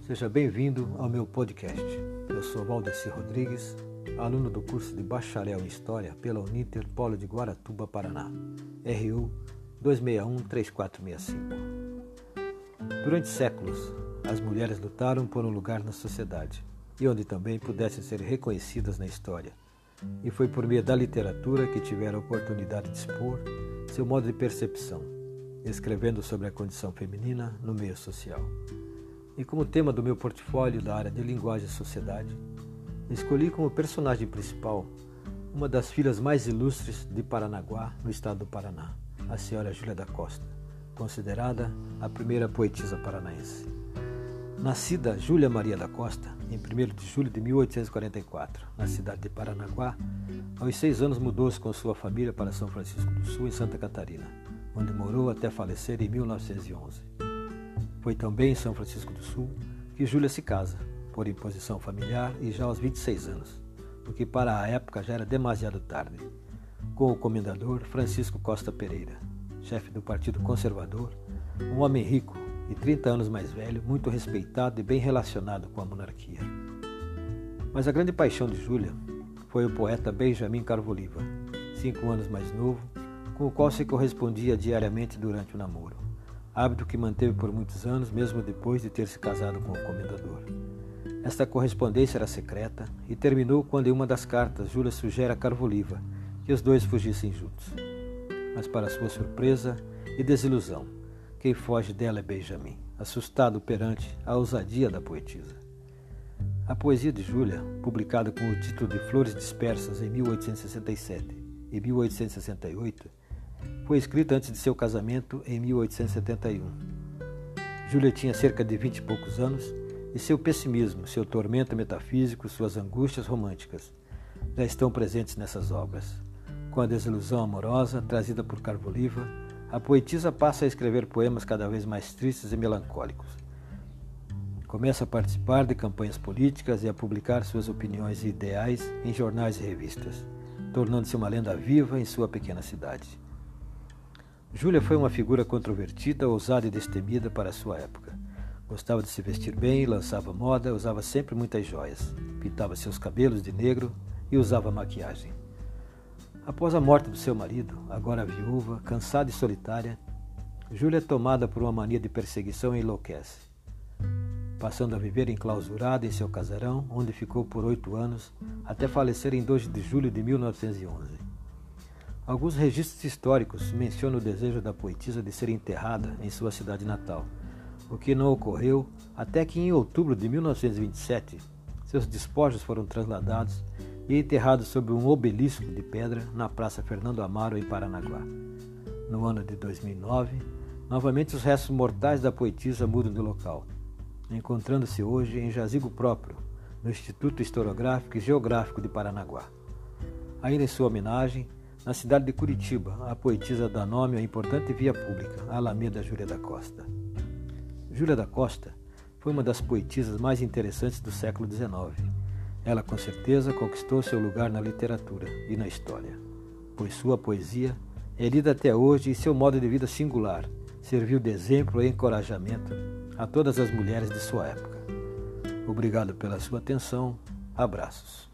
Seja bem-vindo ao meu podcast. Eu sou Valdeci Rodrigues, aluno do curso de Bacharel em História pela Uninter Polo de Guaratuba, Paraná, RU 261-3465. Durante séculos, as mulheres lutaram por um lugar na sociedade e onde também pudessem ser reconhecidas na história. E foi por meio da literatura que tiveram a oportunidade de expor seu modo de percepção, escrevendo sobre a condição feminina no meio social. E como tema do meu portfólio da área de linguagem e sociedade, escolhi como personagem principal uma das filhas mais ilustres de Paranaguá, no estado do Paraná, a senhora Júlia da Costa, considerada a primeira poetisa paranaense. Nascida Júlia Maria da Costa, em 1 de julho de 1844, na cidade de Paranaguá, aos seis anos mudou-se com sua família para São Francisco do Sul, em Santa Catarina, onde morou até falecer em 1911. Foi também em São Francisco do Sul que Júlia se casa, por imposição familiar e já aos 26 anos, o que para a época já era demasiado tarde, com o comendador Francisco Costa Pereira, chefe do Partido Conservador, um homem rico, e 30 anos mais velho, muito respeitado e bem relacionado com a monarquia. Mas a grande paixão de Júlia foi o poeta Benjamin Carvoliva, cinco anos mais novo, com o qual se correspondia diariamente durante o namoro, hábito que manteve por muitos anos, mesmo depois de ter se casado com o comendador. Esta correspondência era secreta e terminou quando, em uma das cartas, Júlia sugere a Carvoliva que os dois fugissem juntos. Mas, para sua surpresa e desilusão, quem foge dela é Benjamin, assustado perante a ousadia da poetisa. A poesia de Júlia, publicada com o título de Flores Dispersas em 1867 e 1868, foi escrita antes de seu casamento em 1871. Júlia tinha cerca de vinte e poucos anos e seu pessimismo, seu tormento metafísico, suas angústias românticas já estão presentes nessas obras. Com a desilusão amorosa trazida por Carvoliva, a poetisa passa a escrever poemas cada vez mais tristes e melancólicos. Começa a participar de campanhas políticas e a publicar suas opiniões e ideais em jornais e revistas, tornando-se uma lenda viva em sua pequena cidade. Júlia foi uma figura controvertida, ousada e destemida para sua época. Gostava de se vestir bem, lançava moda, usava sempre muitas joias, pintava seus cabelos de negro e usava maquiagem. Após a morte do seu marido, agora viúva, cansada e solitária, Júlia é tomada por uma mania de perseguição enlouquece, passando a viver enclausurada em seu casarão, onde ficou por oito anos, até falecer em 2 de julho de 1911. Alguns registros históricos mencionam o desejo da poetisa de ser enterrada em sua cidade natal, o que não ocorreu até que em outubro de 1927 seus despojos foram trasladados e enterrado sob um obelisco de pedra na Praça Fernando Amaro, em Paranaguá. No ano de 2009, novamente os restos mortais da poetisa mudam de local, encontrando-se hoje em jazigo próprio, no Instituto Historiográfico e Geográfico de Paranaguá. Ainda em sua homenagem, na cidade de Curitiba, a poetisa dá nome à importante via pública, a Alameda Júlia da Costa. Júlia da Costa foi uma das poetisas mais interessantes do século XIX ela com certeza conquistou seu lugar na literatura e na história, pois sua poesia é lida até hoje e seu modo de vida singular serviu de exemplo e encorajamento a todas as mulheres de sua época. Obrigado pela sua atenção. Abraços.